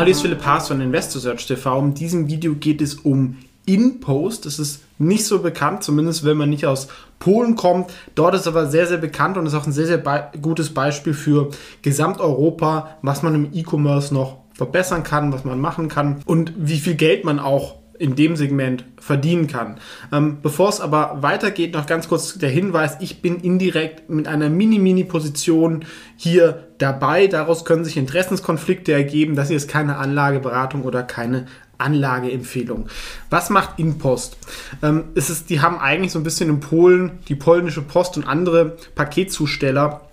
Hallo, hier ist Philipp Haas von InvestorSearch. In diesem Video geht es um InPost. Das ist nicht so bekannt, zumindest wenn man nicht aus Polen kommt. Dort ist aber sehr, sehr bekannt und ist auch ein sehr, sehr be gutes Beispiel für Gesamteuropa, was man im E-Commerce noch verbessern kann, was man machen kann und wie viel Geld man auch in dem Segment verdienen kann. Ähm, Bevor es aber weitergeht, noch ganz kurz der Hinweis, ich bin indirekt mit einer Mini-Mini-Position hier dabei. Daraus können sich Interessenskonflikte ergeben. Das hier ist keine Anlageberatung oder keine Anlageempfehlung. Was macht Inpost? Ähm, es ist, die haben eigentlich so ein bisschen in Polen die polnische Post und andere Paketzusteller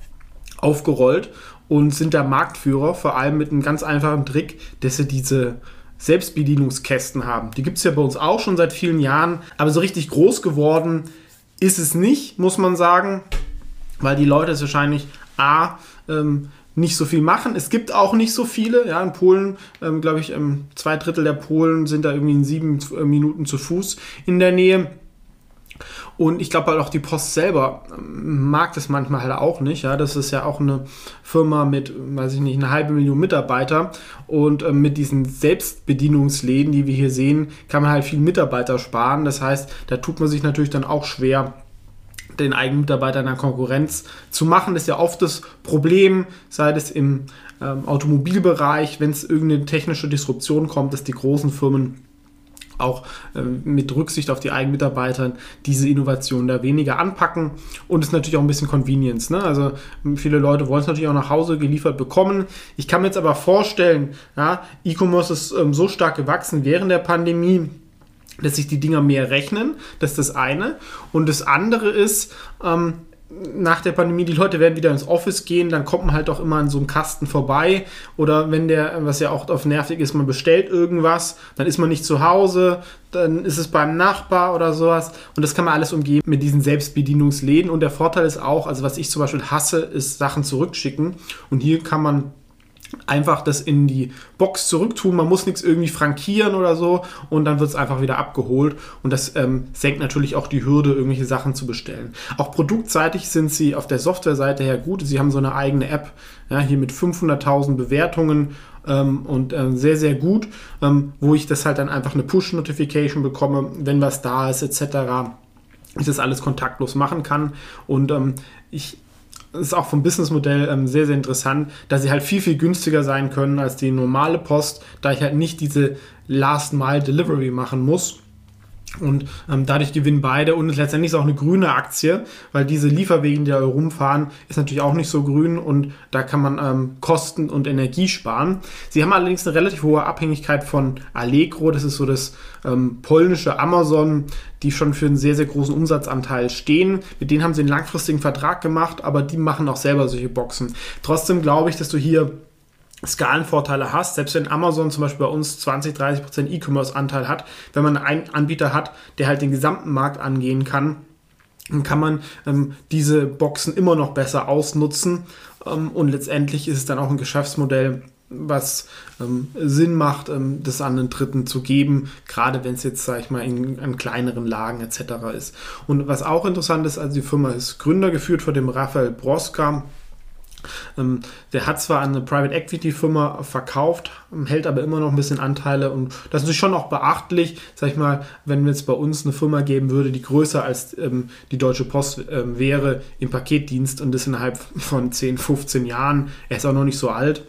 aufgerollt und sind da Marktführer, vor allem mit einem ganz einfachen Trick, dass sie diese Selbstbedienungskästen haben. Die gibt es ja bei uns auch schon seit vielen Jahren, aber so richtig groß geworden ist es nicht, muss man sagen, weil die Leute es wahrscheinlich A, ähm, nicht so viel machen. Es gibt auch nicht so viele. Ja, in Polen, ähm, glaube ich, ähm, zwei Drittel der Polen sind da irgendwie in sieben äh, Minuten zu Fuß in der Nähe. Und ich glaube halt auch die Post selber ähm, mag das manchmal halt auch nicht. Ja, das ist ja auch eine Firma mit, weiß ich nicht, eine halbe Million Mitarbeiter. Und äh, mit diesen Selbstbedienungsläden, die wir hier sehen, kann man halt viel Mitarbeiter sparen. Das heißt, da tut man sich natürlich dann auch schwer, den eigenen Mitarbeitern in der Konkurrenz zu machen. Das ist ja oft das Problem, sei es im ähm, Automobilbereich, wenn es irgendeine technische Disruption kommt, dass die großen Firmen auch ähm, mit Rücksicht auf die eigenen Mitarbeiter diese Innovation da weniger anpacken und es ist natürlich auch ein bisschen Convenience. Ne? Also viele Leute wollen es natürlich auch nach Hause geliefert bekommen. Ich kann mir jetzt aber vorstellen, ja, E-Commerce ist ähm, so stark gewachsen während der Pandemie, dass sich die Dinger mehr rechnen. Das ist das eine. Und das andere ist, ähm, nach der Pandemie, die Leute werden wieder ins Office gehen, dann kommt man halt auch immer an so einem Kasten vorbei. Oder wenn der, was ja auch oft nervig ist, man bestellt irgendwas, dann ist man nicht zu Hause, dann ist es beim Nachbar oder sowas. Und das kann man alles umgeben mit diesen Selbstbedienungsläden. Und der Vorteil ist auch, also was ich zum Beispiel hasse, ist Sachen zurückschicken. Und hier kann man einfach das in die Box zurücktun. Man muss nichts irgendwie frankieren oder so und dann wird es einfach wieder abgeholt und das ähm, senkt natürlich auch die Hürde, irgendwelche Sachen zu bestellen. Auch produktseitig sind sie auf der Softwareseite her gut. Sie haben so eine eigene App, ja, hier mit 500.000 Bewertungen ähm, und äh, sehr, sehr gut, ähm, wo ich das halt dann einfach eine Push-Notification bekomme, wenn was da ist etc ich das alles kontaktlos machen kann. Und ähm, ich ist auch vom Businessmodell ähm, sehr, sehr interessant, dass sie halt viel, viel günstiger sein können als die normale Post, da ich halt nicht diese Last-Mile-Delivery machen muss. Und ähm, dadurch gewinnen beide und letztendlich ist auch eine grüne Aktie, weil diese Lieferwege, die da rumfahren, ist natürlich auch nicht so grün und da kann man ähm, Kosten und Energie sparen. Sie haben allerdings eine relativ hohe Abhängigkeit von Allegro, das ist so das ähm, polnische Amazon, die schon für einen sehr, sehr großen Umsatzanteil stehen. Mit denen haben sie einen langfristigen Vertrag gemacht, aber die machen auch selber solche Boxen. Trotzdem glaube ich, dass du hier Skalenvorteile hast, selbst wenn Amazon zum Beispiel bei uns 20, 30 Prozent E-Commerce-Anteil hat, wenn man einen Anbieter hat, der halt den gesamten Markt angehen kann, dann kann man ähm, diese Boxen immer noch besser ausnutzen ähm, und letztendlich ist es dann auch ein Geschäftsmodell, was ähm, Sinn macht, ähm, das an den Dritten zu geben, gerade wenn es jetzt, sag ich mal, in, in, kleineren Lagen etc. ist. Und was auch interessant ist, also die Firma ist Gründer geführt von dem Raphael Broska, ähm, der hat zwar eine Private Equity Firma verkauft, hält aber immer noch ein bisschen Anteile und das ist schon auch beachtlich, sag ich mal, wenn es bei uns eine Firma geben würde, die größer als ähm, die Deutsche Post ähm, wäre im Paketdienst und das innerhalb von 10, 15 Jahren. Er ist auch noch nicht so alt.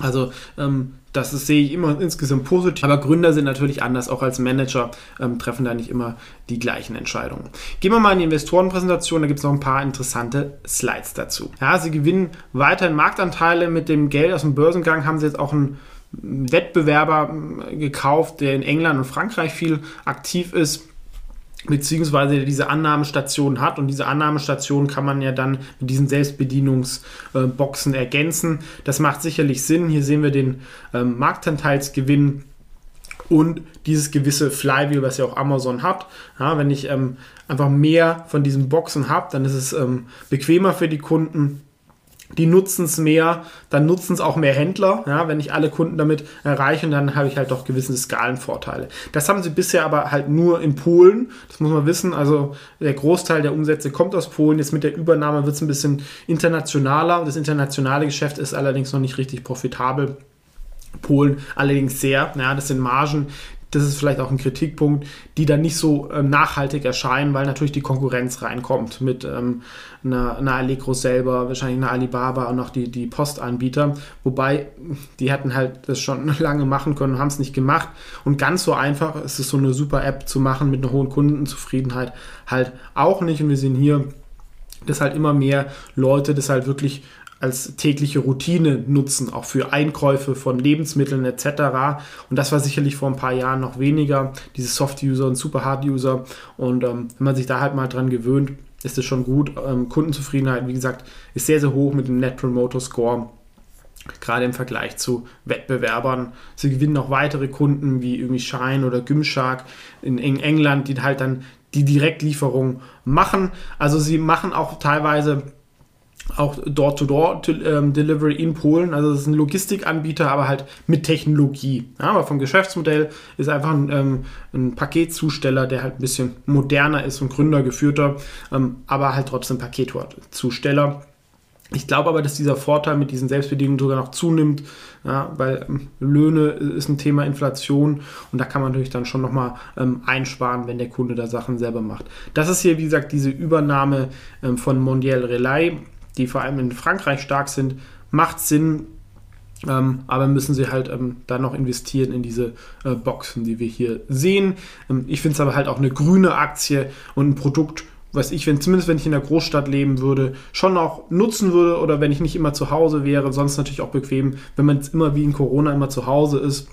Also ähm, das ist, sehe ich immer insgesamt positiv. Aber Gründer sind natürlich anders, auch als Manager ähm, treffen da nicht immer die gleichen Entscheidungen. Gehen wir mal in die Investorenpräsentation, da gibt es noch ein paar interessante Slides dazu. Ja, sie gewinnen weiterhin Marktanteile. Mit dem Geld aus dem Börsengang haben sie jetzt auch einen Wettbewerber ähm, gekauft, der in England und Frankreich viel aktiv ist. Beziehungsweise diese Annahmestation hat und diese Annahmestation kann man ja dann mit diesen Selbstbedienungsboxen ergänzen. Das macht sicherlich Sinn. Hier sehen wir den ähm, Marktanteilsgewinn und dieses gewisse Flywheel, was ja auch Amazon hat. Ja, wenn ich ähm, einfach mehr von diesen Boxen habe, dann ist es ähm, bequemer für die Kunden die nutzen es mehr, dann nutzen es auch mehr Händler, ja, wenn ich alle Kunden damit erreiche, dann habe ich halt doch gewisse Skalenvorteile. Das haben sie bisher aber halt nur in Polen, das muss man wissen, also der Großteil der Umsätze kommt aus Polen, jetzt mit der Übernahme wird es ein bisschen internationaler, das internationale Geschäft ist allerdings noch nicht richtig profitabel. Polen allerdings sehr. Ja, das sind Margen, das ist vielleicht auch ein Kritikpunkt, die dann nicht so ähm, nachhaltig erscheinen, weil natürlich die Konkurrenz reinkommt mit ähm, einer, einer, Allegro selber, wahrscheinlich einer Alibaba und noch die, die Postanbieter. Wobei, die hätten halt das schon lange machen können, haben es nicht gemacht. Und ganz so einfach ist es so eine super App zu machen mit einer hohen Kundenzufriedenheit halt auch nicht. Und wir sehen hier, dass halt immer mehr Leute das halt wirklich als tägliche Routine nutzen, auch für Einkäufe von Lebensmitteln etc. Und das war sicherlich vor ein paar Jahren noch weniger, diese Soft-User und Super-Hard-User. Und ähm, wenn man sich da halt mal dran gewöhnt, ist es schon gut. Ähm, Kundenzufriedenheit, wie gesagt, ist sehr, sehr hoch mit dem Net Promoter Score. Gerade im Vergleich zu Wettbewerbern. Sie gewinnen auch weitere Kunden wie irgendwie Shine oder Gymshark in, in England, die halt dann die Direktlieferung machen. Also sie machen auch teilweise auch Door-to-Door-Delivery ähm, in Polen. Also das ist ein Logistikanbieter, aber halt mit Technologie. Ja, aber vom Geschäftsmodell ist einfach ein, ähm, ein, Paketzusteller, der halt ein bisschen moderner ist und gründergeführter, ähm, aber halt trotzdem Paketzusteller. Ich glaube aber, dass dieser Vorteil mit diesen Selbstbedienungen sogar noch zunimmt, ja, weil ähm, Löhne ist ein Thema Inflation und da kann man natürlich dann schon nochmal ähm, einsparen, wenn der Kunde da Sachen selber macht. Das ist hier, wie gesagt, diese Übernahme ähm, von Mondial Relay die vor allem in Frankreich stark sind, macht Sinn. Ähm, aber müssen sie halt ähm, dann noch investieren in diese äh, Boxen, die wir hier sehen. Ähm, ich finde es aber halt auch eine grüne Aktie und ein Produkt, was ich, wenn, zumindest wenn ich in der Großstadt leben würde, schon auch nutzen würde oder wenn ich nicht immer zu Hause wäre. Sonst natürlich auch bequem, wenn man immer wie in Corona immer zu Hause ist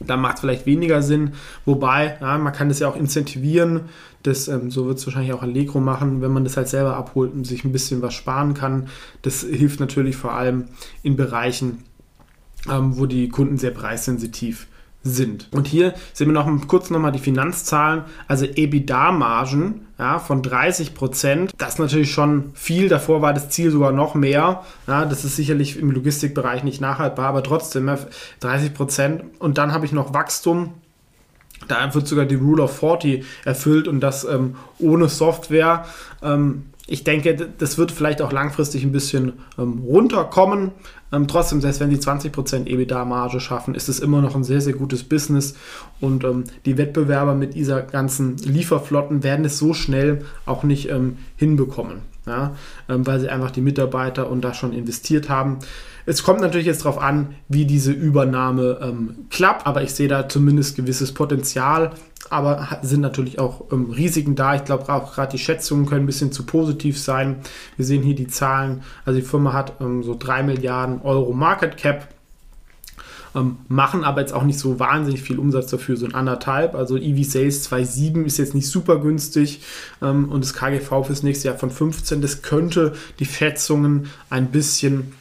dann macht es vielleicht weniger Sinn. Wobei, ja, man kann das ja auch incentivieren. Das, ähm, so wird es wahrscheinlich auch Allegro machen, wenn man das halt selber abholt und sich ein bisschen was sparen kann. Das hilft natürlich vor allem in Bereichen, ähm, wo die Kunden sehr preissensitiv sind. Und hier sehen wir noch kurz nochmal die Finanzzahlen, also EBITDA-Margen ja, von 30 Prozent. Das ist natürlich schon viel. Davor war das Ziel sogar noch mehr. Ja, das ist sicherlich im Logistikbereich nicht nachhaltbar, aber trotzdem 30 Prozent. Und dann habe ich noch Wachstum. Da wird sogar die Rule of 40 erfüllt und das ähm, ohne Software. Ähm, ich denke, das wird vielleicht auch langfristig ein bisschen ähm, runterkommen. Ähm, trotzdem, selbst wenn sie 20% EBITDA-Marge schaffen, ist es immer noch ein sehr, sehr gutes Business. Und ähm, die Wettbewerber mit dieser ganzen Lieferflotten werden es so schnell auch nicht ähm, hinbekommen, ja? Ähm, weil sie einfach die Mitarbeiter und da schon investiert haben. Es kommt natürlich jetzt darauf an, wie diese Übernahme ähm, klappt, aber ich sehe da zumindest gewisses Potenzial aber sind natürlich auch ähm, Risiken da. Ich glaube auch gerade die Schätzungen können ein bisschen zu positiv sein. Wir sehen hier die Zahlen. Also die Firma hat ähm, so 3 Milliarden Euro Market Cap. Ähm, machen aber jetzt auch nicht so wahnsinnig viel Umsatz dafür, so ein anderthalb. Also EV Sales 2,7 ist jetzt nicht super günstig ähm, und das KGV fürs nächste Jahr von 15. Das könnte die Schätzungen ein bisschen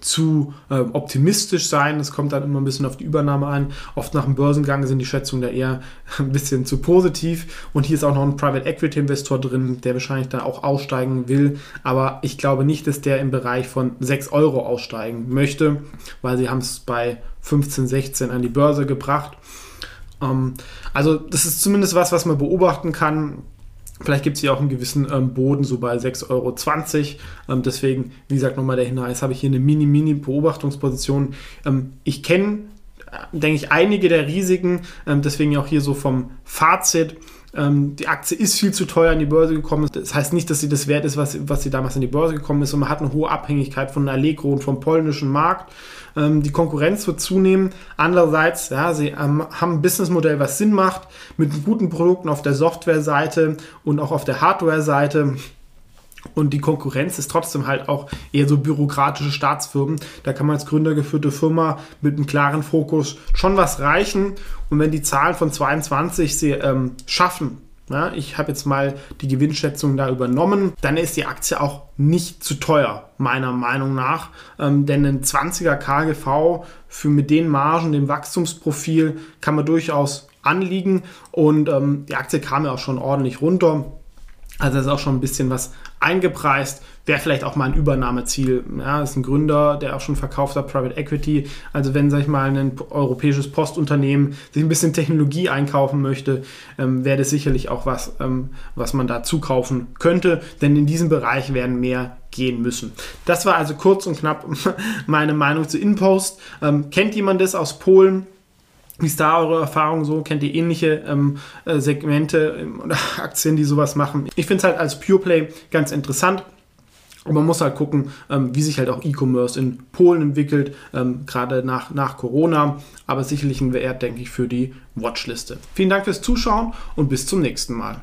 zu äh, optimistisch sein. Es kommt dann immer ein bisschen auf die Übernahme an. Oft nach dem Börsengang sind die Schätzungen da eher ein bisschen zu positiv. Und hier ist auch noch ein Private Equity Investor drin, der wahrscheinlich da auch aussteigen will. Aber ich glaube nicht, dass der im Bereich von 6 Euro aussteigen möchte, weil sie haben es bei 15, 16 an die Börse gebracht. Ähm, also das ist zumindest was, was man beobachten kann. Vielleicht gibt es hier auch einen gewissen ähm, Boden, so bei 6,20 Euro. Ähm, deswegen, wie gesagt, nochmal der Hinweis, habe ich hier eine Mini-Mini-Beobachtungsposition. Ähm, ich kenne, äh, denke ich, einige der Risiken, ähm, deswegen auch hier so vom Fazit. Ähm, die Aktie ist viel zu teuer an die Börse gekommen. Das heißt nicht, dass sie das wert ist, was, was sie damals an die Börse gekommen ist. Und man hat eine hohe Abhängigkeit von Allegro und vom polnischen Markt. Ähm, die Konkurrenz wird zunehmen. Andererseits, ja, sie ähm, haben ein Businessmodell, was Sinn macht, mit guten Produkten auf der Softwareseite und auch auf der Hardware-Seite. Und die Konkurrenz ist trotzdem halt auch eher so bürokratische Staatsfirmen. Da kann man als gründergeführte Firma mit einem klaren Fokus schon was reichen. Und wenn die Zahlen von 22 sie ähm, schaffen, ja, ich habe jetzt mal die Gewinnschätzung da übernommen, dann ist die Aktie auch nicht zu teuer, meiner Meinung nach. Ähm, denn ein 20er KGV für mit den Margen, dem Wachstumsprofil, kann man durchaus anliegen. Und ähm, die Aktie kam ja auch schon ordentlich runter. Also ist auch schon ein bisschen was eingepreist. Wäre vielleicht auch mal ein Übernahmeziel. Ja, ist ein Gründer, der auch schon verkauft hat, Private Equity. Also wenn, sag ich mal, ein europäisches Postunternehmen sich ein bisschen Technologie einkaufen möchte, ähm, wäre das sicherlich auch was, ähm, was man da zukaufen könnte. Denn in diesem Bereich werden mehr gehen müssen. Das war also kurz und knapp meine Meinung zu InPost. Ähm, kennt jemand das aus Polen? Wie ist da eure Erfahrung so? Kennt ihr ähnliche ähm, äh, Segmente ähm, oder Aktien, die sowas machen? Ich finde es halt als Pure Play ganz interessant. Und man muss halt gucken, ähm, wie sich halt auch E-Commerce in Polen entwickelt, ähm, gerade nach, nach Corona. Aber sicherlich ein Wert, denke ich, für die Watchliste. Vielen Dank fürs Zuschauen und bis zum nächsten Mal.